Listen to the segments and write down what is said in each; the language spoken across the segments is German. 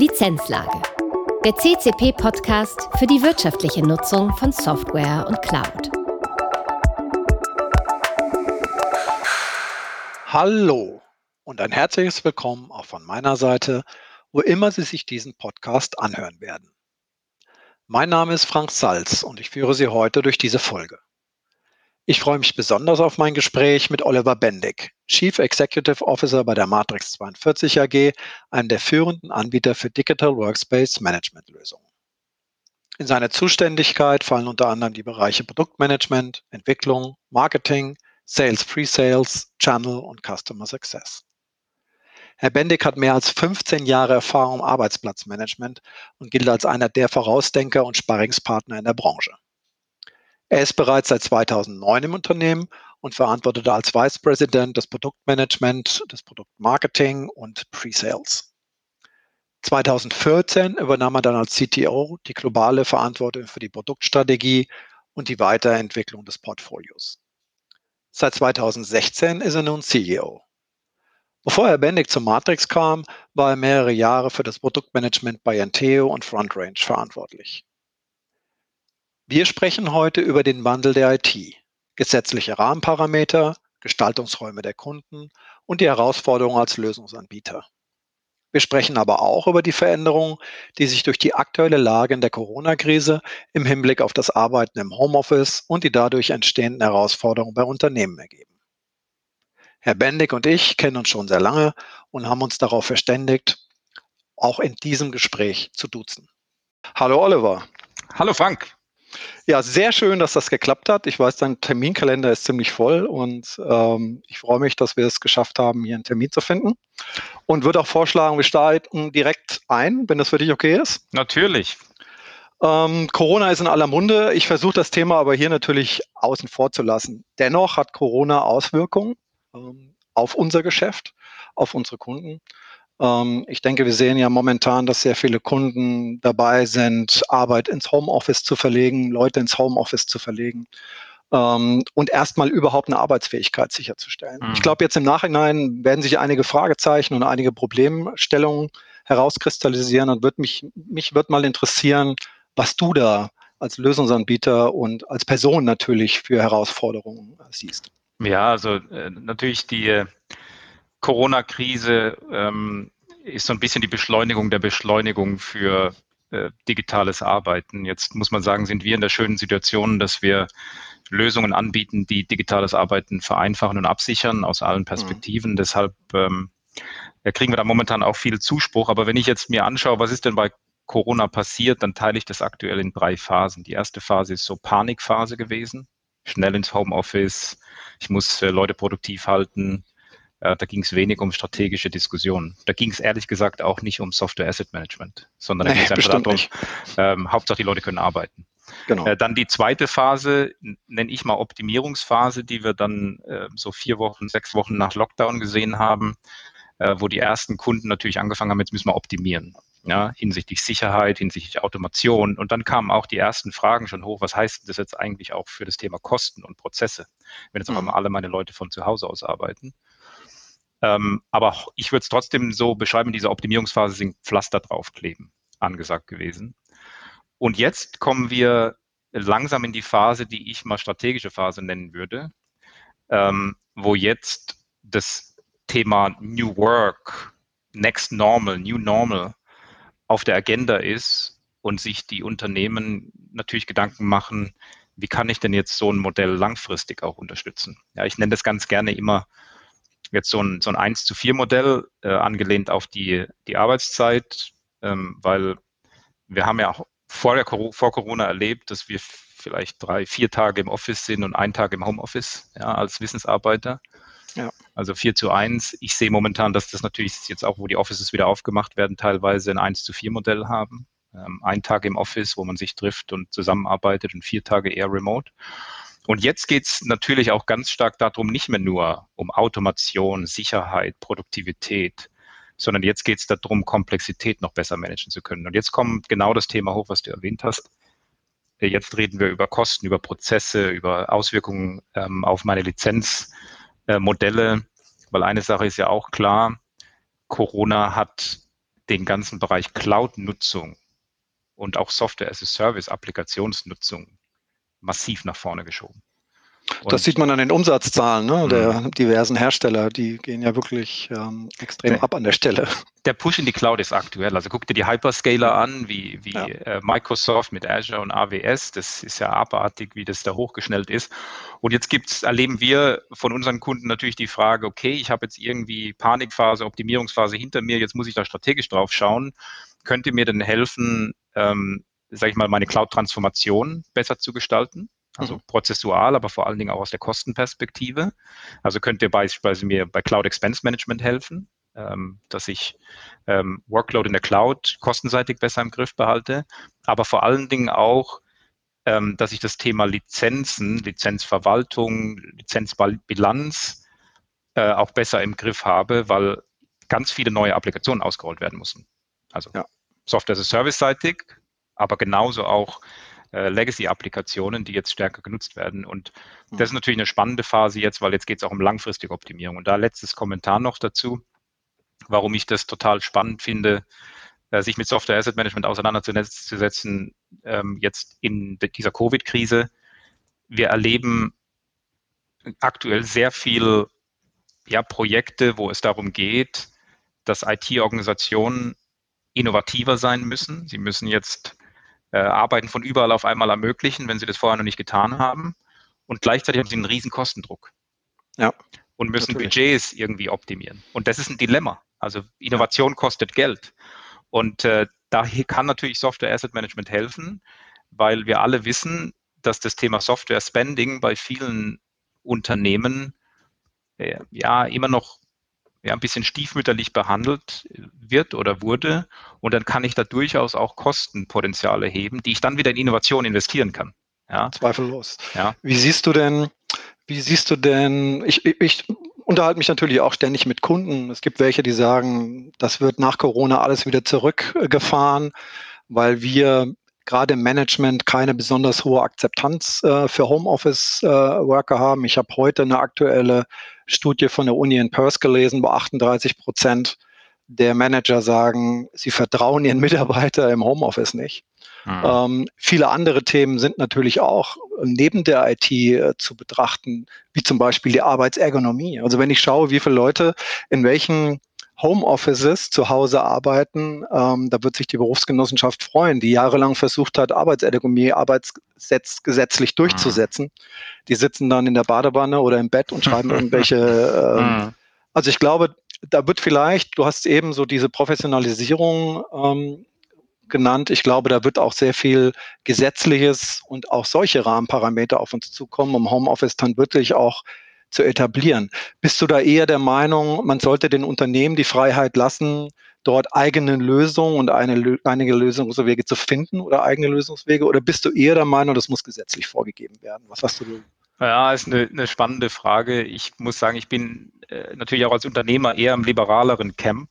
Lizenzlage. Der CCP-Podcast für die wirtschaftliche Nutzung von Software und Cloud. Hallo und ein herzliches Willkommen auch von meiner Seite, wo immer Sie sich diesen Podcast anhören werden. Mein Name ist Frank Salz und ich führe Sie heute durch diese Folge. Ich freue mich besonders auf mein Gespräch mit Oliver Bendig, Chief Executive Officer bei der Matrix 42 AG, einem der führenden Anbieter für Digital Workspace Management Lösungen. In seine Zuständigkeit fallen unter anderem die Bereiche Produktmanagement, Entwicklung, Marketing, Sales Pre-Sales, Channel und Customer Success. Herr Bendig hat mehr als 15 Jahre Erfahrung im Arbeitsplatzmanagement und gilt als einer der Vorausdenker und Sparringspartner in der Branche. Er ist bereits seit 2009 im Unternehmen und verantwortete als Vice President das Produktmanagement, das Produktmarketing und Pre-Sales. 2014 übernahm er dann als CTO die globale Verantwortung für die Produktstrategie und die Weiterentwicklung des Portfolios. Seit 2016 ist er nun CEO. Bevor er Bendig zur Matrix kam, war er mehrere Jahre für das Produktmanagement bei Anteo und FrontRange verantwortlich. Wir sprechen heute über den Wandel der IT, gesetzliche Rahmenparameter, Gestaltungsräume der Kunden und die Herausforderungen als Lösungsanbieter. Wir sprechen aber auch über die Veränderungen, die sich durch die aktuelle Lage in der Corona-Krise im Hinblick auf das Arbeiten im Homeoffice und die dadurch entstehenden Herausforderungen bei Unternehmen ergeben. Herr Bendig und ich kennen uns schon sehr lange und haben uns darauf verständigt, auch in diesem Gespräch zu duzen. Hallo Oliver. Hallo Frank. Ja, sehr schön, dass das geklappt hat. Ich weiß, dein Terminkalender ist ziemlich voll und ähm, ich freue mich, dass wir es geschafft haben, hier einen Termin zu finden. Und würde auch vorschlagen, wir starten direkt ein, wenn das für dich okay ist. Natürlich. Ähm, Corona ist in aller Munde. Ich versuche das Thema aber hier natürlich außen vor zu lassen. Dennoch hat Corona Auswirkungen ähm, auf unser Geschäft, auf unsere Kunden. Ähm, ich denke, wir sehen ja momentan, dass sehr viele Kunden dabei sind, Arbeit ins Homeoffice zu verlegen, Leute ins Homeoffice zu verlegen ähm, und erstmal überhaupt eine Arbeitsfähigkeit sicherzustellen. Mhm. Ich glaube, jetzt im Nachhinein werden sich einige Fragezeichen und einige Problemstellungen herauskristallisieren und wird mich, mich wird mal interessieren, was du da als Lösungsanbieter und als Person natürlich für Herausforderungen siehst. Ja, also äh, natürlich die äh, Corona-Krise ähm, ist so ein bisschen die Beschleunigung der Beschleunigung für äh, digitales Arbeiten. Jetzt muss man sagen, sind wir in der schönen Situation, dass wir Lösungen anbieten, die digitales Arbeiten vereinfachen und absichern aus allen Perspektiven. Mhm. Deshalb ähm, ja, kriegen wir da momentan auch viel Zuspruch. Aber wenn ich jetzt mir anschaue, was ist denn bei Corona passiert, dann teile ich das aktuell in drei Phasen. Die erste Phase ist so Panikphase gewesen. Schnell ins Homeoffice. Ich muss äh, Leute produktiv halten. Äh, da ging es wenig um strategische Diskussionen. Da ging es ehrlich gesagt auch nicht um Software Asset Management, sondern da nee, ging es einfach darum, ähm, Hauptsache die Leute können arbeiten. Genau. Äh, dann die zweite Phase, nenne ich mal Optimierungsphase, die wir dann äh, so vier Wochen, sechs Wochen nach Lockdown gesehen haben, äh, wo die ersten Kunden natürlich angefangen haben, jetzt müssen wir optimieren. Ja, hinsichtlich Sicherheit, hinsichtlich Automation. Und dann kamen auch die ersten Fragen schon hoch, was heißt das jetzt eigentlich auch für das Thema Kosten und Prozesse, wenn jetzt mhm. auf einmal alle meine Leute von zu Hause aus arbeiten. Ähm, aber ich würde es trotzdem so beschreiben, diese Optimierungsphase sind Pflaster draufkleben angesagt gewesen. Und jetzt kommen wir langsam in die Phase, die ich mal strategische Phase nennen würde, ähm, wo jetzt das Thema New Work, Next Normal, New Normal auf der Agenda ist und sich die Unternehmen natürlich Gedanken machen, wie kann ich denn jetzt so ein Modell langfristig auch unterstützen? Ja, ich nenne das ganz gerne immer jetzt so ein, so ein 1 zu 4 Modell, äh, angelehnt auf die, die Arbeitszeit, ähm, weil wir haben ja auch vor, der, vor Corona erlebt, dass wir vielleicht drei, vier Tage im Office sind und einen Tag im Homeoffice ja, als Wissensarbeiter. Ja. Also 4 zu 1. Ich sehe momentan, dass das natürlich jetzt auch, wo die Offices wieder aufgemacht werden, teilweise ein 1 zu 4 Modell haben. Ähm, ein Tag im Office, wo man sich trifft und zusammenarbeitet und vier Tage eher remote. Und jetzt geht es natürlich auch ganz stark darum, nicht mehr nur um Automation, Sicherheit, Produktivität, sondern jetzt geht es darum, Komplexität noch besser managen zu können. Und jetzt kommt genau das Thema hoch, was du erwähnt hast. Jetzt reden wir über Kosten, über Prozesse, über Auswirkungen ähm, auf meine Lizenzmodelle, äh, weil eine Sache ist ja auch klar, Corona hat den ganzen Bereich Cloud-Nutzung und auch Software as a Service Applikationsnutzung massiv nach vorne geschoben. Und das sieht man an den Umsatzzahlen ne, der mhm. diversen Hersteller. Die gehen ja wirklich ähm, extrem der, ab an der Stelle. Der Push in die Cloud ist aktuell. Also guck dir die Hyperscaler an, wie, wie ja. äh, Microsoft mit Azure und AWS. Das ist ja abartig, wie das da hochgeschnellt ist. Und jetzt gibt's, erleben wir von unseren Kunden natürlich die Frage, okay, ich habe jetzt irgendwie Panikphase, Optimierungsphase hinter mir, jetzt muss ich da strategisch drauf schauen. Könnt ihr mir denn helfen, ähm, sage ich mal, meine Cloud-Transformation besser zu gestalten? also mhm. prozessual, aber vor allen Dingen auch aus der Kostenperspektive. Also könnt ihr beispielsweise mir bei Cloud Expense Management helfen, ähm, dass ich ähm, Workload in der Cloud kostenseitig besser im Griff behalte, aber vor allen Dingen auch, ähm, dass ich das Thema Lizenzen, Lizenzverwaltung, Lizenzbilanz äh, auch besser im Griff habe, weil ganz viele neue Applikationen ausgerollt werden müssen. Also ja. Software aber genauso auch äh, Legacy-Applikationen, die jetzt stärker genutzt werden. Und hm. das ist natürlich eine spannende Phase jetzt, weil jetzt geht es auch um langfristige Optimierung. Und da letztes Kommentar noch dazu, warum ich das total spannend finde, äh, sich mit Software Asset Management auseinanderzusetzen, ähm, jetzt in dieser Covid-Krise. Wir erleben aktuell sehr viel ja, Projekte, wo es darum geht, dass IT-Organisationen innovativer sein müssen. Sie müssen jetzt äh, Arbeiten von überall auf einmal ermöglichen, wenn sie das vorher noch nicht getan haben. Und gleichzeitig haben sie einen riesen Kostendruck. Ja. Und müssen natürlich. Budgets irgendwie optimieren. Und das ist ein Dilemma. Also Innovation ja. kostet Geld. Und äh, da kann natürlich Software Asset Management helfen, weil wir alle wissen, dass das Thema Software Spending bei vielen Unternehmen äh, ja immer noch ja, ein bisschen stiefmütterlich behandelt wird oder wurde. Und dann kann ich da durchaus auch Kostenpotenziale heben, die ich dann wieder in Innovation investieren kann. Ja. Zweifellos. Ja. Wie siehst du denn, wie siehst du denn, ich, ich unterhalte mich natürlich auch ständig mit Kunden. Es gibt welche, die sagen, das wird nach Corona alles wieder zurückgefahren, weil wir gerade im Management keine besonders hohe Akzeptanz äh, für Homeoffice-Worker äh, haben. Ich habe heute eine aktuelle Studie von der Uni in Perth gelesen, wo 38 Prozent der Manager sagen, sie vertrauen ihren Mitarbeiter im Homeoffice nicht. Mhm. Ähm, viele andere Themen sind natürlich auch neben der IT äh, zu betrachten, wie zum Beispiel die Arbeitsergonomie. Also wenn ich schaue, wie viele Leute in welchen Homeoffices zu Hause arbeiten, ähm, da wird sich die Berufsgenossenschaft freuen, die jahrelang versucht hat, Arbeitsergonomie arbeitsgesetzlich durchzusetzen. Mhm. Die sitzen dann in der Badewanne oder im Bett und schreiben irgendwelche. Ähm, mhm. Also ich glaube, da wird vielleicht, du hast eben so diese Professionalisierung ähm, genannt. Ich glaube, da wird auch sehr viel Gesetzliches und auch solche Rahmenparameter auf uns zukommen, um Homeoffice dann wirklich auch zu etablieren. Bist du da eher der Meinung, man sollte den Unternehmen die Freiheit lassen, dort eigene Lösungen und eine, einige Lösungswege zu finden oder eigene Lösungswege? Oder bist du eher der Meinung, das muss gesetzlich vorgegeben werden? Was hast du? Ja, ist eine, eine spannende Frage. Ich muss sagen, ich bin äh, natürlich auch als Unternehmer eher im liberaleren Camp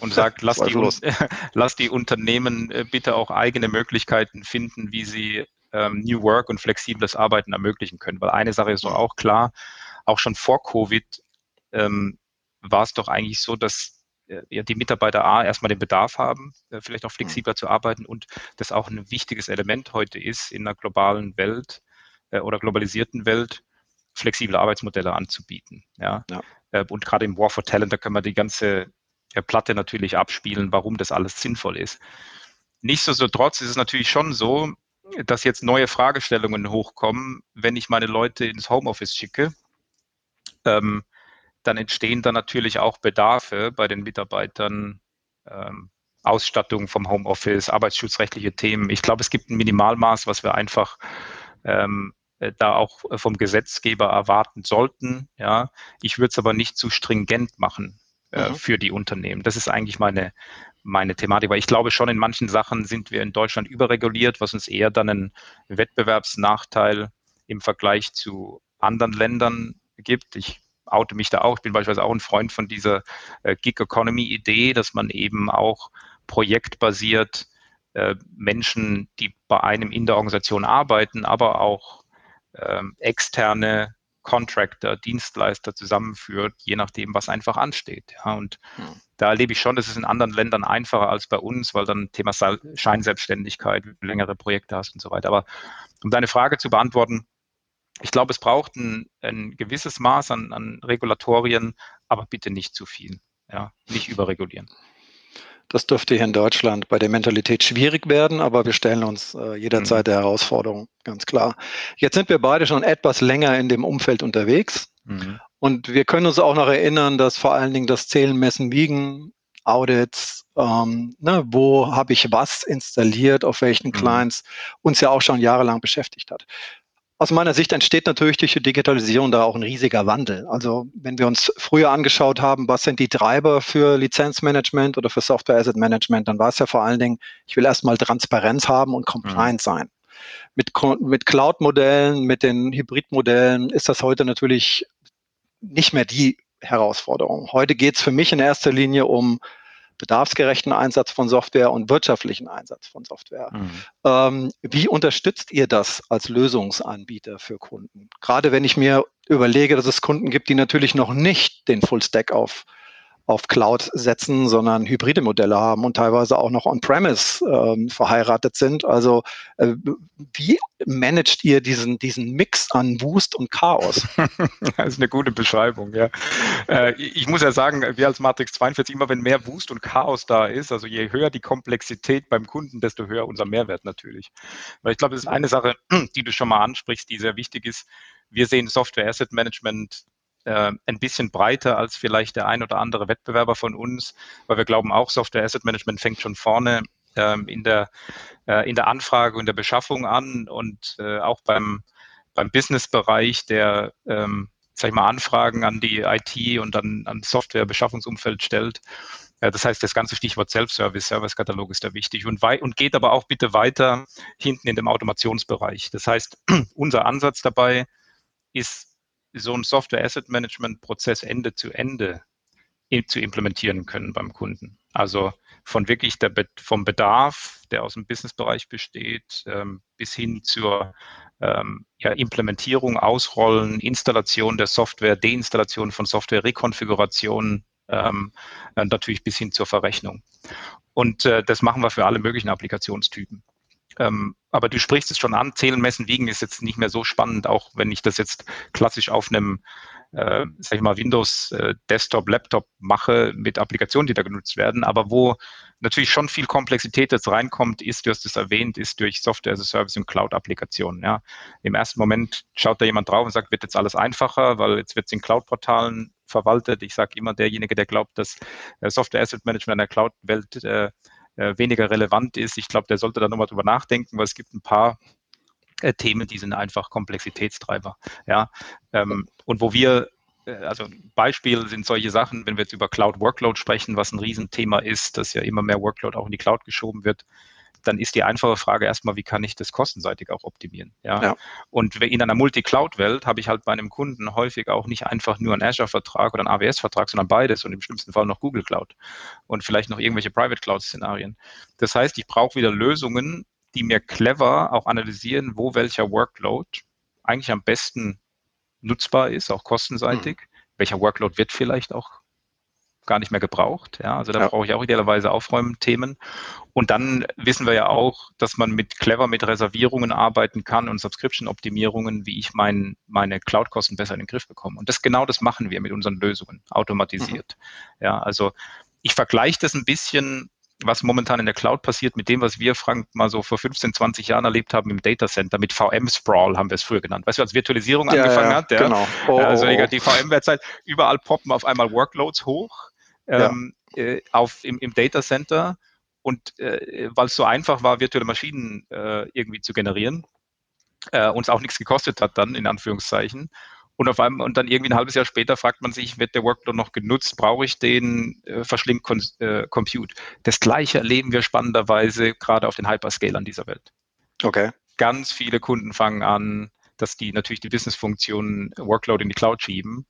und sage, lass, die, lass die Unternehmen äh, bitte auch eigene Möglichkeiten finden, wie sie ähm, New Work und flexibles Arbeiten ermöglichen können. Weil eine Sache ist doch auch klar, auch schon vor Covid ähm, war es doch eigentlich so, dass äh, ja, die Mitarbeiter A erstmal den Bedarf haben, äh, vielleicht auch flexibler mhm. zu arbeiten und das auch ein wichtiges Element heute ist, in einer globalen Welt äh, oder globalisierten Welt flexible Arbeitsmodelle anzubieten. Ja? ja. Äh, und gerade im War for Talent, da können wir die ganze Platte natürlich abspielen, warum das alles sinnvoll ist. Nichtsdestotrotz ist es natürlich schon so, dass jetzt neue Fragestellungen hochkommen, wenn ich meine Leute ins Homeoffice schicke ähm, dann entstehen dann natürlich auch Bedarfe bei den Mitarbeitern, ähm, Ausstattung vom Homeoffice, arbeitsschutzrechtliche Themen. Ich glaube, es gibt ein Minimalmaß, was wir einfach ähm, äh, da auch vom Gesetzgeber erwarten sollten. Ja, ich würde es aber nicht zu stringent machen äh, mhm. für die Unternehmen. Das ist eigentlich meine meine Thematik, weil ich glaube schon in manchen Sachen sind wir in Deutschland überreguliert, was uns eher dann einen Wettbewerbsnachteil im Vergleich zu anderen Ländern gibt. Ich oute mich da auch. Ich bin beispielsweise auch ein Freund von dieser äh, Gig Economy Idee, dass man eben auch projektbasiert äh, Menschen, die bei einem in der Organisation arbeiten, aber auch ähm, externe Contractor, Dienstleister zusammenführt, je nachdem, was einfach ansteht. Ja, und hm. da erlebe ich schon, das ist in anderen Ländern einfacher als bei uns, weil dann Thema Scheinselbstständigkeit, längere Projekte hast und so weiter. Aber um deine Frage zu beantworten, ich glaube, es braucht ein, ein gewisses Maß an, an Regulatorien, aber bitte nicht zu viel. Ja, nicht überregulieren. Das dürfte hier in Deutschland bei der Mentalität schwierig werden, aber wir stellen uns äh, jederzeit mhm. der Herausforderung, ganz klar. Jetzt sind wir beide schon etwas länger in dem Umfeld unterwegs mhm. und wir können uns auch noch erinnern, dass vor allen Dingen das Zählen, Messen, Wiegen, Audits, ähm, ne, wo habe ich was installiert, auf welchen mhm. Clients, uns ja auch schon jahrelang beschäftigt hat. Aus meiner Sicht entsteht natürlich durch die Digitalisierung da auch ein riesiger Wandel. Also wenn wir uns früher angeschaut haben, was sind die Treiber für Lizenzmanagement oder für Software Asset Management, dann war es ja vor allen Dingen, ich will erstmal Transparenz haben und compliant mhm. sein. Mit, mit Cloud-Modellen, mit den Hybrid-Modellen ist das heute natürlich nicht mehr die Herausforderung. Heute geht es für mich in erster Linie um bedarfsgerechten Einsatz von Software und wirtschaftlichen Einsatz von Software. Mhm. Ähm, wie unterstützt ihr das als Lösungsanbieter für Kunden? Gerade wenn ich mir überlege, dass es Kunden gibt, die natürlich noch nicht den Full Stack auf auf Cloud setzen, sondern hybride Modelle haben und teilweise auch noch on-premise ähm, verheiratet sind. Also äh, wie managt ihr diesen, diesen Mix an Wust und Chaos? das ist eine gute Beschreibung, ja. Äh, ich muss ja sagen, wir als Matrix 42, immer wenn mehr Wust und Chaos da ist, also je höher die Komplexität beim Kunden, desto höher unser Mehrwert natürlich. Weil ich glaube, das ist eine Sache, die du schon mal ansprichst, die sehr wichtig ist. Wir sehen Software Asset Management äh, ein bisschen breiter als vielleicht der ein oder andere Wettbewerber von uns, weil wir glauben auch, Software Asset Management fängt schon vorne ähm, in, der, äh, in der Anfrage und der Beschaffung an und äh, auch beim, beim Business-Bereich, der ähm, sag ich mal, Anfragen an die IT und dann an Software-Beschaffungsumfeld stellt. Ja, das heißt, das ganze Stichwort Self-Service, Service-Katalog ist da wichtig und, und geht aber auch bitte weiter hinten in dem Automationsbereich. Das heißt, unser Ansatz dabei ist so ein Software Asset Management Prozess Ende zu Ende zu implementieren können beim Kunden. Also von wirklich der, vom Bedarf, der aus dem Businessbereich besteht, ähm, bis hin zur ähm, ja, Implementierung, Ausrollen, Installation der Software, Deinstallation von Software, Rekonfiguration, ähm, natürlich bis hin zur Verrechnung. Und äh, das machen wir für alle möglichen Applikationstypen. Ähm, aber du sprichst es schon an, Zählen, Messen, Wiegen ist jetzt nicht mehr so spannend, auch wenn ich das jetzt klassisch auf einem, äh, sag ich mal, Windows äh, Desktop, Laptop mache mit Applikationen, die da genutzt werden. Aber wo natürlich schon viel Komplexität jetzt reinkommt, ist, du hast es erwähnt, ist durch Software as a Service und Cloud-Applikationen. Ja. Im ersten Moment schaut da jemand drauf und sagt, wird jetzt alles einfacher, weil jetzt wird es in Cloud-Portalen verwaltet. Ich sage immer, derjenige, der glaubt, dass äh, Software Asset Management in der Cloud-Welt äh, äh, weniger relevant ist. Ich glaube, der sollte da nochmal drüber nachdenken, weil es gibt ein paar äh, Themen, die sind einfach Komplexitätstreiber. Ja, ähm, und wo wir äh, also Beispiel sind solche Sachen, wenn wir jetzt über Cloud Workload sprechen, was ein Riesenthema ist, dass ja immer mehr Workload auch in die Cloud geschoben wird dann ist die einfache Frage erstmal, wie kann ich das kostenseitig auch optimieren? Ja. ja. Und in einer Multi-Cloud-Welt habe ich halt bei einem Kunden häufig auch nicht einfach nur einen Azure-Vertrag oder einen AWS-Vertrag, sondern beides und im schlimmsten Fall noch Google Cloud und vielleicht noch irgendwelche Private Cloud-Szenarien. Das heißt, ich brauche wieder Lösungen, die mir clever auch analysieren, wo welcher Workload eigentlich am besten nutzbar ist, auch kostenseitig. Hm. Welcher Workload wird vielleicht auch gar nicht mehr gebraucht. Ja, also da ja. brauche ich auch idealerweise Aufräumthemen. Und dann wissen wir ja auch, dass man mit clever mit Reservierungen arbeiten kann und Subscription-Optimierungen, wie ich mein, meine Cloud-Kosten besser in den Griff bekomme. Und das genau das machen wir mit unseren Lösungen, automatisiert. Mhm. Ja, also ich vergleiche das ein bisschen was momentan in der Cloud passiert, mit dem, was wir, Frank, mal so vor 15, 20 Jahren erlebt haben im Data Center, mit VM-Sprawl haben wir es früher genannt. Weißt du, als Virtualisierung ja, angefangen ja, hat, ja, genau. Oh, also oh, oh. die VM-Website, überall poppen auf einmal Workloads hoch ähm, äh, auf, im, im Data Center und äh, weil es so einfach war, virtuelle Maschinen äh, irgendwie zu generieren, äh, uns auch nichts gekostet hat dann, in Anführungszeichen. Und auf einmal, und dann irgendwie ein halbes Jahr später fragt man sich, wird der Workload noch genutzt? Brauche ich den? Äh, verschlingt Con äh, Compute. Das gleiche erleben wir spannenderweise gerade auf den Hyperscalern dieser Welt. Okay. Ganz viele Kunden fangen an, dass die natürlich die Businessfunktionen Workload in die Cloud schieben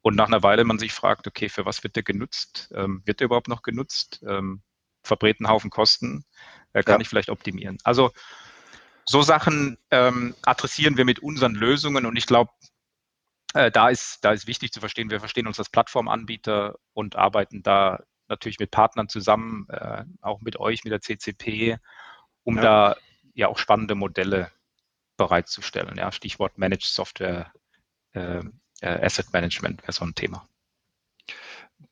und nach einer Weile man sich fragt, okay, für was wird der genutzt? Ähm, wird der überhaupt noch genutzt? Ähm, verbrät einen Haufen Kosten? Äh, kann ja. ich vielleicht optimieren? Also so Sachen ähm, adressieren wir mit unseren Lösungen und ich glaube, äh, da, ist, da ist wichtig zu verstehen, wir verstehen uns als Plattformanbieter und arbeiten da natürlich mit Partnern zusammen, äh, auch mit euch, mit der CCP, um ja. da ja auch spannende Modelle bereitzustellen. Ja, Stichwort Managed Software äh, äh Asset Management wäre so ein Thema.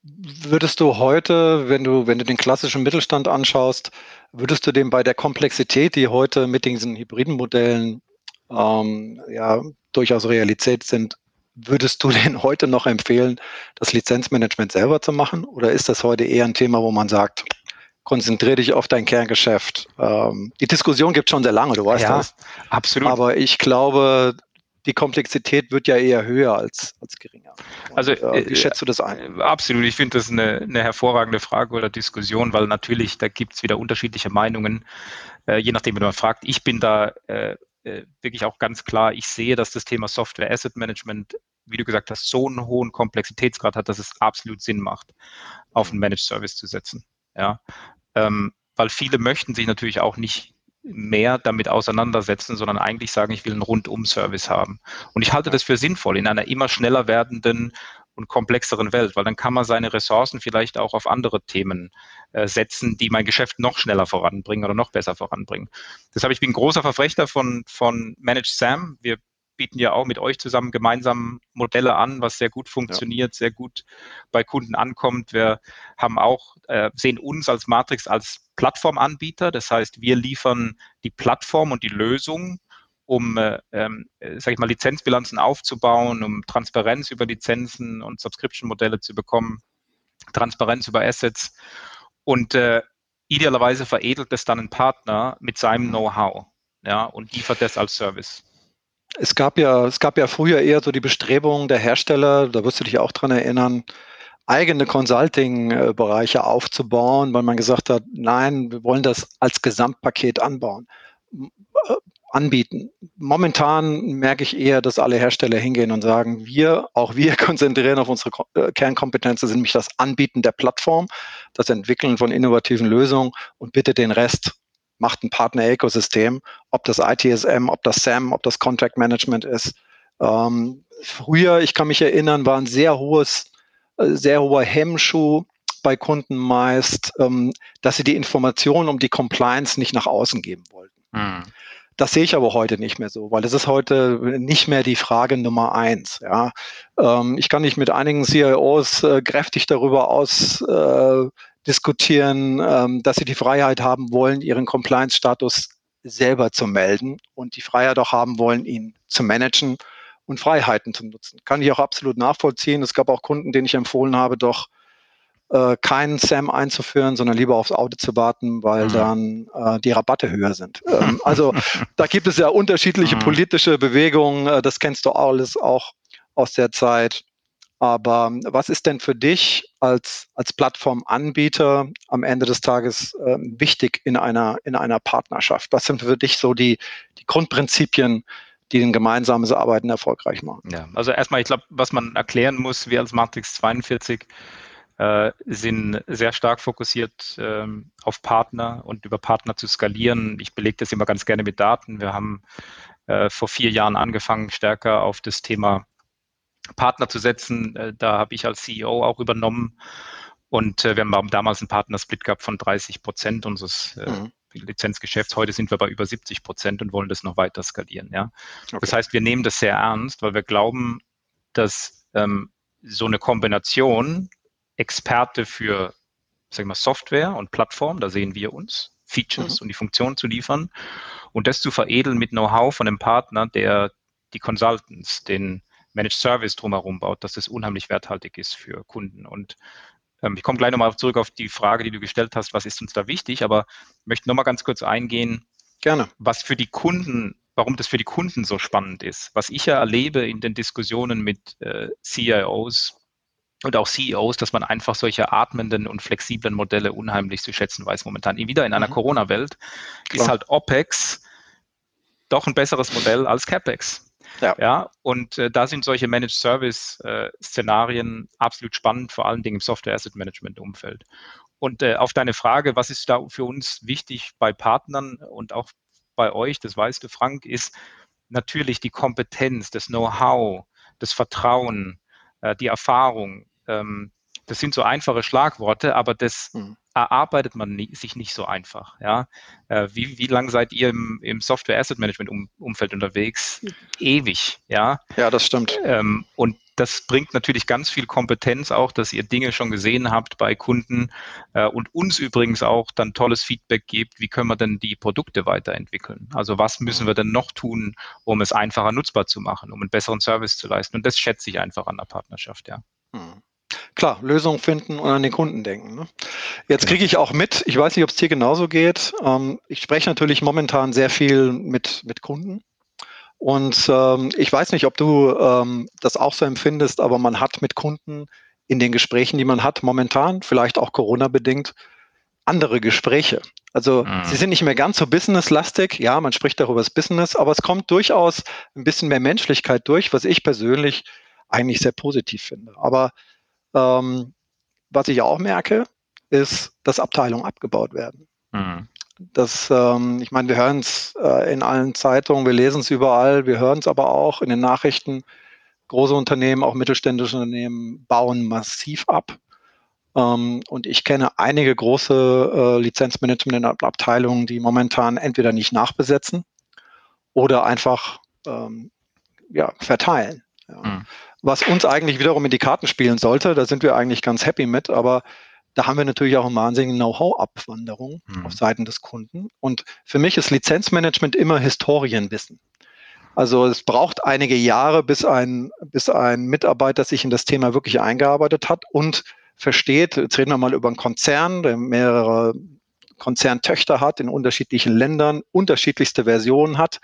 Würdest du heute, wenn du, wenn du den klassischen Mittelstand anschaust, würdest du dem bei der Komplexität, die heute mit diesen hybriden Modellen ähm, ja durchaus Realität sind, würdest du den heute noch empfehlen, das Lizenzmanagement selber zu machen? Oder ist das heute eher ein Thema, wo man sagt, konzentriere dich auf dein Kerngeschäft? Ähm, die Diskussion gibt schon sehr lange, du weißt ja, das. Absolut. Aber ich glaube, die Komplexität wird ja eher höher als, als geringer. Und, also, äh, wie äh, schätzt du das ein? Äh, absolut. Ich finde das eine, eine hervorragende Frage oder Diskussion, weil natürlich, da gibt es wieder unterschiedliche Meinungen, äh, je nachdem, wie man fragt. Ich bin da äh, äh, wirklich auch ganz klar, ich sehe, dass das Thema Software Asset Management, wie du gesagt hast, so einen hohen Komplexitätsgrad hat, dass es absolut Sinn macht, auf einen Managed Service zu setzen. Ja. Ähm, weil viele möchten sich natürlich auch nicht mehr damit auseinandersetzen, sondern eigentlich sagen, ich will einen Rundum-Service haben. Und ich halte das für sinnvoll in einer immer schneller werdenden und komplexeren Welt, weil dann kann man seine Ressourcen vielleicht auch auf andere Themen äh, setzen, die mein Geschäft noch schneller voranbringen oder noch besser voranbringen. Deshalb, ich bin großer Verfechter von, von Managed SAM. Wir bieten ja auch mit euch zusammen gemeinsam Modelle an, was sehr gut funktioniert, ja. sehr gut bei Kunden ankommt. Wir haben auch, äh, sehen uns als Matrix als Plattformanbieter. Das heißt, wir liefern die Plattform und die Lösung, um, äh, ähm, sage ich mal, Lizenzbilanzen aufzubauen, um Transparenz über Lizenzen und Subscription-Modelle zu bekommen, Transparenz über Assets und äh, idealerweise veredelt es dann ein Partner mit seinem Know-how ja, und liefert das als Service. Es gab ja, es gab ja früher eher so die Bestrebungen der Hersteller, da wirst du dich auch dran erinnern, eigene Consulting-Bereiche aufzubauen, weil man gesagt hat, nein, wir wollen das als Gesamtpaket anbauen, äh, anbieten. Momentan merke ich eher, dass alle Hersteller hingehen und sagen, wir, auch wir konzentrieren auf unsere äh, Kernkompetenzen, nämlich das Anbieten der Plattform, das Entwickeln von innovativen Lösungen und bitte den Rest macht ein Partner-Ökosystem, ob das ITSM, ob das SAM, ob das Contract Management ist. Ähm, früher, ich kann mich erinnern, war ein sehr hohes, äh, sehr hoher Hemmschuh bei Kunden meist, ähm, dass sie die Informationen um die Compliance nicht nach außen geben wollten. Mhm. Das sehe ich aber heute nicht mehr so, weil es ist heute nicht mehr die Frage Nummer eins. Ja. Ähm, ich kann nicht mit einigen CIOs äh, kräftig darüber aus äh, diskutieren, ähm, dass sie die Freiheit haben wollen, ihren Compliance-Status selber zu melden und die Freiheit auch haben wollen, ihn zu managen und Freiheiten zu nutzen. Kann ich auch absolut nachvollziehen. Es gab auch Kunden, denen ich empfohlen habe, doch äh, keinen SAM einzuführen, sondern lieber aufs Audit zu warten, weil mhm. dann äh, die Rabatte höher sind. Ähm, also da gibt es ja unterschiedliche mhm. politische Bewegungen. Äh, das kennst du alles auch aus der Zeit. Aber ähm, was ist denn für dich als, als Plattformanbieter am Ende des Tages äh, wichtig in einer, in einer Partnerschaft? Was sind für dich so die, die Grundprinzipien, die ein gemeinsames Arbeiten erfolgreich machen? Ja, also erstmal, ich glaube, was man erklären muss, wir als Matrix 42 äh, sind sehr stark fokussiert ähm, auf Partner und über Partner zu skalieren. Ich belege das immer ganz gerne mit Daten. Wir haben äh, vor vier Jahren angefangen, stärker auf das Thema Partner zu setzen. Äh, da habe ich als CEO auch übernommen. Und äh, wir haben damals einen Partnersplit gehabt von 30 Prozent unseres äh, mhm. Lizenzgeschäfts. Heute sind wir bei über 70 Prozent und wollen das noch weiter skalieren. Ja? Okay. Das heißt, wir nehmen das sehr ernst, weil wir glauben, dass ähm, so eine Kombination Experte für sagen wir, Software und Plattform, da sehen wir uns, Features mhm. und die Funktionen zu liefern und das zu veredeln mit Know-how von einem Partner, der die Consultants, den Managed Service drumherum baut, dass das unheimlich werthaltig ist für Kunden. Und ähm, ich komme gleich nochmal zurück auf die Frage, die du gestellt hast, was ist uns da wichtig, aber möchte nochmal ganz kurz eingehen, Gerne. was für die Kunden, warum das für die Kunden so spannend ist. Was ich ja erlebe in den Diskussionen mit äh, CIOs und auch CEOs, dass man einfach solche atmenden und flexiblen Modelle unheimlich zu schätzen weiß momentan. Wieder in einer mhm. Corona-Welt ist halt OPEX doch ein besseres Modell als CAPEX. Ja. ja und äh, da sind solche Managed Service äh, Szenarien absolut spannend, vor allen Dingen im Software Asset Management Umfeld. Und äh, auf deine Frage, was ist da für uns wichtig bei Partnern und auch bei euch, das weißt du, Frank, ist natürlich die Kompetenz, das Know-how, das Vertrauen, äh, die Erfahrung, ähm, das sind so einfache Schlagworte, aber das mhm. Erarbeitet man nie, sich nicht so einfach. Ja? Äh, wie, wie lange seid ihr im, im Software Asset Management um, Umfeld unterwegs? Ewig, ja. Ja, das stimmt. Ähm, und das bringt natürlich ganz viel Kompetenz auch, dass ihr Dinge schon gesehen habt bei Kunden äh, und uns übrigens auch dann tolles Feedback gibt, wie können wir denn die Produkte weiterentwickeln? Also was müssen wir denn noch tun, um es einfacher nutzbar zu machen, um einen besseren Service zu leisten? Und das schätze ich einfach an der Partnerschaft, ja. Hm. Klar, Lösungen finden und an den Kunden denken. Ne? Jetzt kriege ich auch mit, ich weiß nicht, ob es dir genauso geht. Ähm, ich spreche natürlich momentan sehr viel mit, mit Kunden. Und ähm, ich weiß nicht, ob du ähm, das auch so empfindest, aber man hat mit Kunden in den Gesprächen, die man hat, momentan, vielleicht auch Corona-bedingt, andere Gespräche. Also mhm. sie sind nicht mehr ganz so businesslastig. Ja, man spricht darüber das Business, aber es kommt durchaus ein bisschen mehr Menschlichkeit durch, was ich persönlich eigentlich sehr positiv finde. Aber ähm, was ich auch merke, ist, dass Abteilungen abgebaut werden. Mhm. Das, ähm, ich meine, wir hören es äh, in allen Zeitungen, wir lesen es überall, wir hören es aber auch in den Nachrichten. Große Unternehmen, auch mittelständische Unternehmen bauen massiv ab. Ähm, und ich kenne einige große äh, Lizenzmanagement-Abteilungen, die momentan entweder nicht nachbesetzen oder einfach ähm, ja, verteilen. Ja. Mhm was uns eigentlich wiederum in die Karten spielen sollte. Da sind wir eigentlich ganz happy mit, aber da haben wir natürlich auch eine wahnsinnige Know-how-Abwanderung mhm. auf Seiten des Kunden. Und für mich ist Lizenzmanagement immer Historienwissen. Also es braucht einige Jahre, bis ein, bis ein Mitarbeiter sich in das Thema wirklich eingearbeitet hat und versteht, jetzt reden wir mal über einen Konzern, der mehrere Konzerntöchter hat in unterschiedlichen Ländern, unterschiedlichste Versionen hat,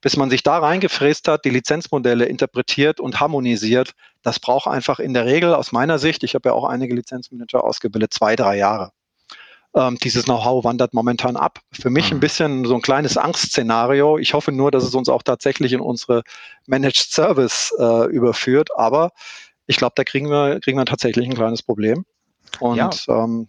bis man sich da reingefräst hat, die Lizenzmodelle interpretiert und harmonisiert. Das braucht einfach in der Regel aus meiner Sicht, ich habe ja auch einige Lizenzmanager ausgebildet, zwei, drei Jahre. Ähm, dieses Know-how wandert momentan ab. Für mich ein mhm. bisschen so ein kleines Angstszenario. Ich hoffe nur, dass es uns auch tatsächlich in unsere Managed Service äh, überführt. Aber ich glaube, da kriegen wir, kriegen wir tatsächlich ein kleines Problem. Und ja. ähm,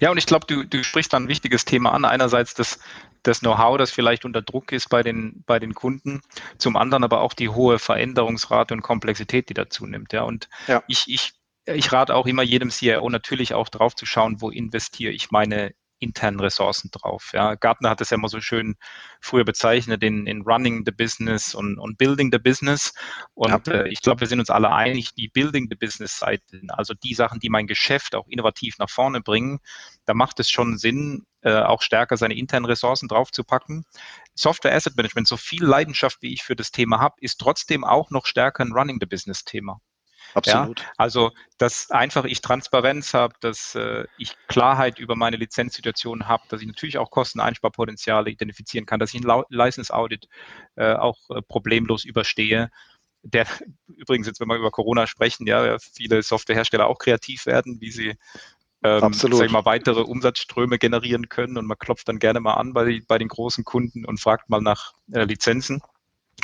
ja, und ich glaube, du, du sprichst da ein wichtiges Thema an. Einerseits das, das Know-how, das vielleicht unter Druck ist bei den, bei den Kunden, zum anderen aber auch die hohe Veränderungsrate und Komplexität, die dazu nimmt. Ja, und ja. ich, ich, ich rate auch immer jedem CIO natürlich auch drauf zu schauen, wo investiere ich meine internen Ressourcen drauf. Ja, Gartner hat es ja immer so schön früher bezeichnet in, in Running the Business und, und Building the Business. Und ja. äh, ich glaube, wir sind uns alle einig, die Building the Business Seiten, also die Sachen, die mein Geschäft auch innovativ nach vorne bringen, da macht es schon Sinn, äh, auch stärker seine internen Ressourcen draufzupacken. Software Asset Management, so viel Leidenschaft, wie ich für das Thema habe, ist trotzdem auch noch stärker ein Running the Business Thema. Absolut. Ja, also, dass einfach ich Transparenz habe, dass äh, ich Klarheit über meine Lizenzsituation habe, dass ich natürlich auch Kosteneinsparpotenziale identifizieren kann, dass ich ein License Audit äh, auch äh, problemlos überstehe. Der übrigens jetzt, wenn wir über Corona sprechen, ja, viele Softwarehersteller auch kreativ werden, wie sie ähm, sag ich mal, weitere Umsatzströme generieren können und man klopft dann gerne mal an bei, bei den großen Kunden und fragt mal nach äh, Lizenzen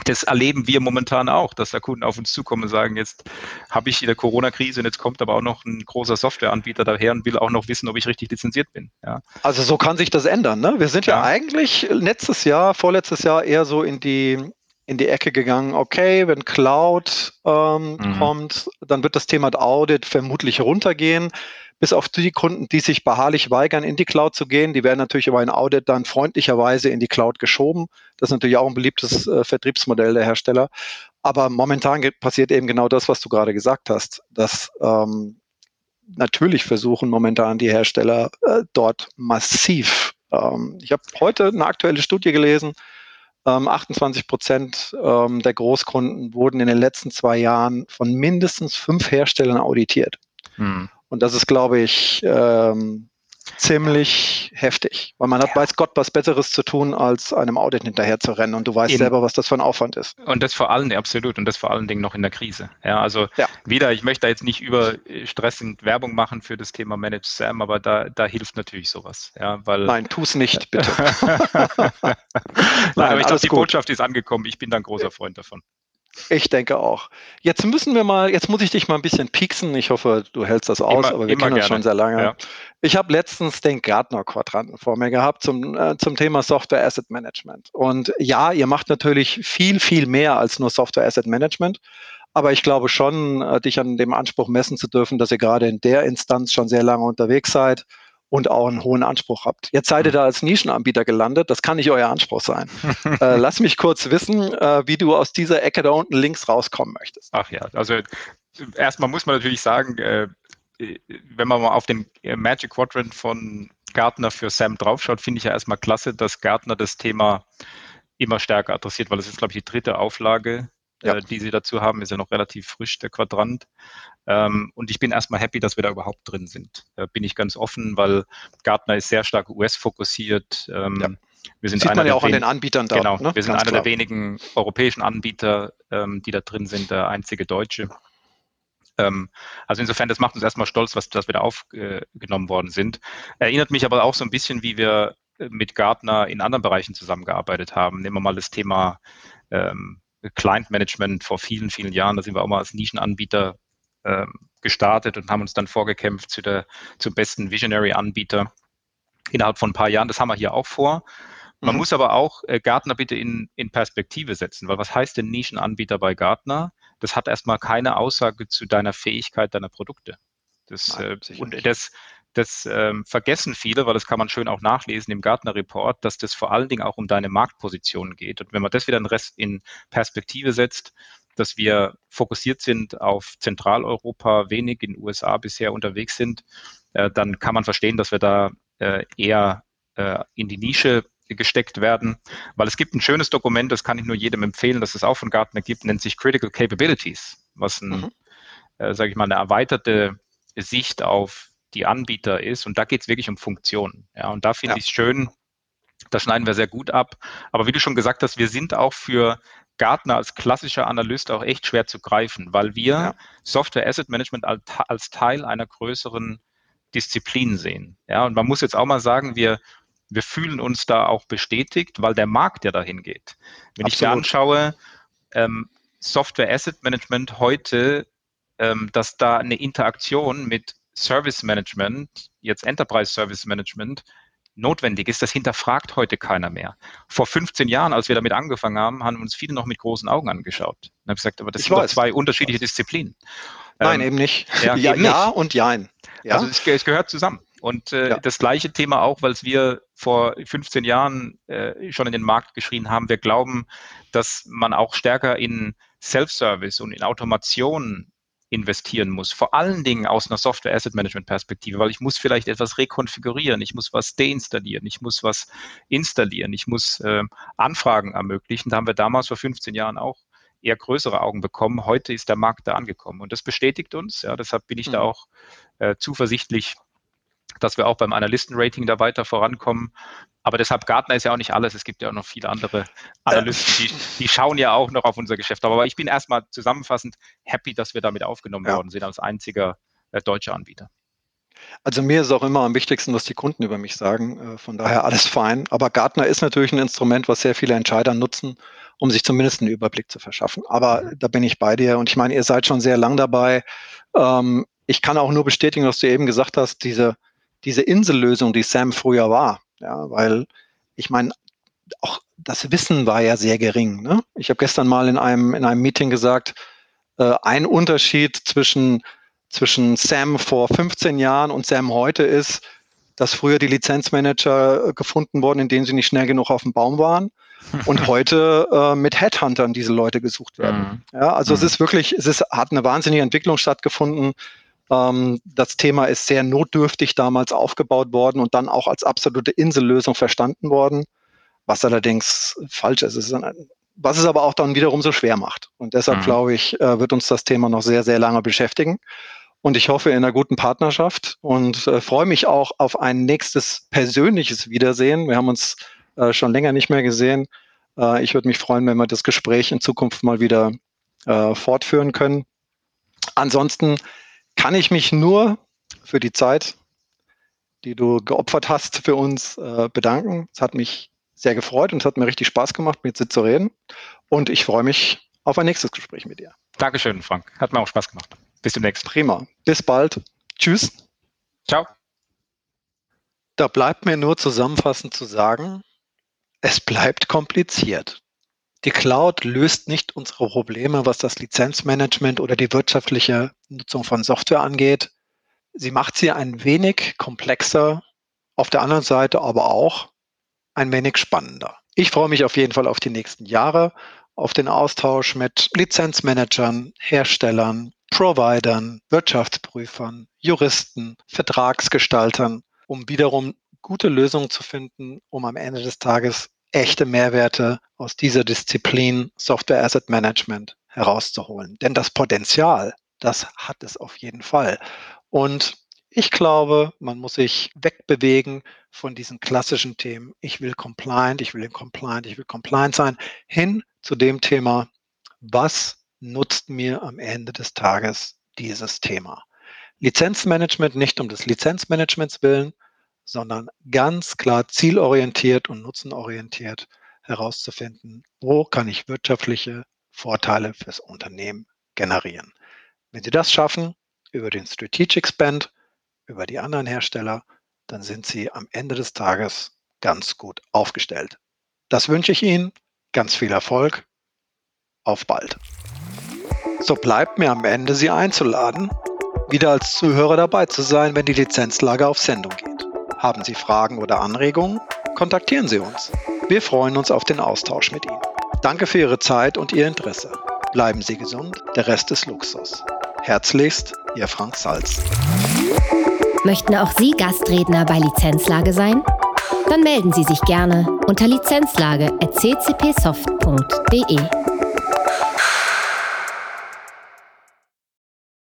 das erleben wir momentan auch, dass da Kunden auf uns zukommen und sagen, jetzt habe ich in der Corona-Krise und jetzt kommt aber auch noch ein großer Softwareanbieter daher und will auch noch wissen, ob ich richtig lizenziert bin. Ja. Also so kann sich das ändern. Ne? Wir sind ja. ja eigentlich letztes Jahr, vorletztes Jahr eher so in die in die Ecke gegangen, okay, wenn Cloud ähm, mhm. kommt, dann wird das Thema Audit vermutlich runtergehen bis auf die Kunden, die sich beharrlich weigern, in die Cloud zu gehen. Die werden natürlich über ein Audit dann freundlicherweise in die Cloud geschoben. Das ist natürlich auch ein beliebtes äh, Vertriebsmodell der Hersteller. Aber momentan passiert eben genau das, was du gerade gesagt hast, dass ähm, natürlich versuchen momentan die Hersteller äh, dort massiv. Ähm, ich habe heute eine aktuelle Studie gelesen. 28 ähm, Prozent ähm, der Großkunden wurden in den letzten zwei Jahren von mindestens fünf Herstellern auditiert. Hm. Und das ist, glaube ich, ähm, ziemlich heftig, weil man hat, ja. weiß Gott, was Besseres zu tun, als einem Audit hinterher zu rennen und du weißt Eben. selber, was das für ein Aufwand ist. Und das vor allem, absolut, und das vor allen Dingen noch in der Krise. Ja, also ja. wieder, ich möchte da jetzt nicht überstressend Werbung machen für das Thema Managed SAM, aber da, da hilft natürlich sowas. Ja, weil, Nein, tu es nicht, bitte. Nein, Nein, aber ich glaube, die gut. Botschaft ist angekommen. Ich bin da ein großer Freund davon. Ich denke auch. Jetzt müssen wir mal, jetzt muss ich dich mal ein bisschen pieksen. Ich hoffe, du hältst das aus, immer, aber wir kennen das schon sehr lange. Ja. Ich habe letztens den Gartner-Quadranten vor mir gehabt zum, äh, zum Thema Software Asset Management. Und ja, ihr macht natürlich viel, viel mehr als nur Software Asset Management. Aber ich glaube schon, äh, dich an dem Anspruch messen zu dürfen, dass ihr gerade in der Instanz schon sehr lange unterwegs seid und auch einen hohen Anspruch habt. Jetzt seid ihr da als Nischenanbieter gelandet. Das kann nicht euer Anspruch sein. äh, lass mich kurz wissen, äh, wie du aus dieser Ecke da unten links rauskommen möchtest. Ach ja, also erstmal muss man natürlich sagen, äh, wenn man mal auf den Magic Quadrant von Gartner für SAM draufschaut, finde ich ja erstmal klasse, dass Gartner das Thema immer stärker adressiert, weil es ist, glaube ich, die dritte Auflage, ja. äh, die sie dazu haben, ist ja noch relativ frisch, der Quadrant. Ähm, und ich bin erstmal happy, dass wir da überhaupt drin sind. Da bin ich ganz offen, weil Gartner ist sehr stark US-fokussiert. Ähm, ja. Wir sind Sieht man ja auch an den Anbietern da. Genau, ne? wir sind Ganz einer klar. der wenigen europäischen Anbieter, ähm, die da drin sind, der einzige Deutsche. Ähm, also insofern, das macht uns erstmal stolz, was, dass wir da aufgenommen worden sind. Erinnert mich aber auch so ein bisschen, wie wir mit Gartner in anderen Bereichen zusammengearbeitet haben. Nehmen wir mal das Thema ähm, Client Management vor vielen, vielen Jahren. Da sind wir auch mal als Nischenanbieter ähm, gestartet und haben uns dann vorgekämpft zu der, zum besten Visionary-Anbieter innerhalb von ein paar Jahren. Das haben wir hier auch vor. Man mhm. muss aber auch äh, Gartner bitte in, in Perspektive setzen, weil was heißt denn Nischenanbieter bei Gartner? Das hat erstmal keine Aussage zu deiner Fähigkeit deiner Produkte. Das, Nein, äh, und das, das ähm, vergessen viele, weil das kann man schön auch nachlesen im Gartner Report, dass das vor allen Dingen auch um deine Marktposition geht. Und wenn man das wieder den Rest in Perspektive setzt, dass wir fokussiert sind auf Zentraleuropa, wenig in den USA bisher unterwegs sind, äh, dann kann man verstehen, dass wir da äh, eher äh, in die Nische gesteckt werden, weil es gibt ein schönes Dokument, das kann ich nur jedem empfehlen, dass es auch von Gartner gibt, nennt sich Critical Capabilities, was ein, mhm. äh, sage ich mal, eine erweiterte Sicht auf die Anbieter ist. Und da geht es wirklich um Funktionen. Ja, und da finde ja. ich es schön, da schneiden wir sehr gut ab. Aber wie du schon gesagt hast, wir sind auch für Gartner als klassischer Analyst auch echt schwer zu greifen, weil wir ja. Software Asset Management als, als, Teil einer größeren Disziplin sehen. Ja, und man muss jetzt auch mal sagen, wir, wir fühlen uns da auch bestätigt, weil der Markt ja dahin geht. Wenn Absolut. ich mir anschaue, ähm, Software Asset Management heute, ähm, dass da eine Interaktion mit Service Management, jetzt Enterprise Service Management, notwendig ist, das hinterfragt heute keiner mehr. Vor 15 Jahren, als wir damit angefangen haben, haben uns viele noch mit großen Augen angeschaut. Und habe gesagt, aber das ich sind zwei unterschiedliche Disziplinen. Nein, ähm, eben nicht. Ja, ja, eben ja nicht. und jein. Ja? Also es, es, gehört zusammen. Und äh, ja. das gleiche Thema auch, weil wir vor 15 Jahren äh, schon in den Markt geschrien haben. Wir glauben, dass man auch stärker in Self-Service und in Automation investieren muss. Vor allen Dingen aus einer Software Asset Management Perspektive, weil ich muss vielleicht etwas rekonfigurieren, ich muss was deinstallieren, ich muss was installieren, ich muss äh, Anfragen ermöglichen. Da haben wir damals vor 15 Jahren auch eher größere Augen bekommen. Heute ist der Markt da angekommen und das bestätigt uns. Ja, deshalb bin ich mhm. da auch äh, zuversichtlich, dass wir auch beim Analystenrating da weiter vorankommen. Aber deshalb Gartner ist ja auch nicht alles. Es gibt ja auch noch viele andere Analysten, die, die schauen ja auch noch auf unser Geschäft. Aber ich bin erstmal zusammenfassend happy, dass wir damit aufgenommen ja. worden sind als einziger äh, deutscher Anbieter. Also mir ist auch immer am wichtigsten, was die Kunden über mich sagen. Äh, von daher alles fein. Aber Gartner ist natürlich ein Instrument, was sehr viele Entscheider nutzen, um sich zumindest einen Überblick zu verschaffen. Aber mhm. da bin ich bei dir. Und ich meine, ihr seid schon sehr lang dabei. Ähm, ich kann auch nur bestätigen, was du eben gesagt hast, diese, diese Insellösung, die Sam früher war, ja, weil ich meine, auch das Wissen war ja sehr gering. Ne? Ich habe gestern mal in einem, in einem Meeting gesagt, äh, ein Unterschied zwischen, zwischen Sam vor 15 Jahren und Sam heute ist, dass früher die Lizenzmanager gefunden wurden, in denen sie nicht schnell genug auf dem Baum waren und heute äh, mit Headhuntern diese Leute gesucht werden. Mhm. Ja, also mhm. es ist wirklich, es ist, hat eine wahnsinnige Entwicklung stattgefunden das Thema ist sehr notdürftig damals aufgebaut worden und dann auch als absolute Insellösung verstanden worden, was allerdings falsch ist. ist ein, was es aber auch dann wiederum so schwer macht. Und deshalb mhm. glaube ich, äh, wird uns das Thema noch sehr, sehr lange beschäftigen. Und ich hoffe in einer guten Partnerschaft und äh, freue mich auch auf ein nächstes persönliches Wiedersehen. Wir haben uns äh, schon länger nicht mehr gesehen. Äh, ich würde mich freuen, wenn wir das Gespräch in Zukunft mal wieder äh, fortführen können. Ansonsten kann ich mich nur für die Zeit, die du geopfert hast für uns, äh, bedanken. Es hat mich sehr gefreut und es hat mir richtig Spaß gemacht, mit dir zu reden. Und ich freue mich auf ein nächstes Gespräch mit dir. Dankeschön, Frank. Hat mir auch Spaß gemacht. Bis demnächst. Prima. Bis bald. Tschüss. Ciao. Da bleibt mir nur zusammenfassend zu sagen, es bleibt kompliziert. Die Cloud löst nicht unsere Probleme, was das Lizenzmanagement oder die wirtschaftliche Nutzung von Software angeht. Sie macht sie ein wenig komplexer, auf der anderen Seite aber auch ein wenig spannender. Ich freue mich auf jeden Fall auf die nächsten Jahre, auf den Austausch mit Lizenzmanagern, Herstellern, Providern, Wirtschaftsprüfern, Juristen, Vertragsgestaltern, um wiederum gute Lösungen zu finden, um am Ende des Tages echte Mehrwerte aus dieser Disziplin Software Asset Management herauszuholen. Denn das Potenzial, das hat es auf jeden Fall. Und ich glaube, man muss sich wegbewegen von diesen klassischen Themen. Ich will compliant, ich will compliant, ich will compliant sein, hin zu dem Thema, was nutzt mir am Ende des Tages dieses Thema. Lizenzmanagement nicht um des Lizenzmanagements willen, sondern ganz klar zielorientiert und nutzenorientiert herauszufinden, wo kann ich wirtschaftliche Vorteile fürs Unternehmen generieren. Wenn Sie das schaffen über den Strategic Spend, über die anderen Hersteller, dann sind Sie am Ende des Tages ganz gut aufgestellt. Das wünsche ich Ihnen. Ganz viel Erfolg. Auf bald. So bleibt mir am Ende, Sie einzuladen, wieder als Zuhörer dabei zu sein, wenn die Lizenzlage auf Sendung geht. Haben Sie Fragen oder Anregungen? Kontaktieren Sie uns. Wir freuen uns auf den Austausch mit Ihnen. Danke für Ihre Zeit und Ihr Interesse. Bleiben Sie gesund, der Rest ist Luxus. Herzlichst, Ihr Frank Salz. Möchten auch Sie Gastredner bei Lizenzlage sein? Dann melden Sie sich gerne unter lizenzlage.ccpsoft.de.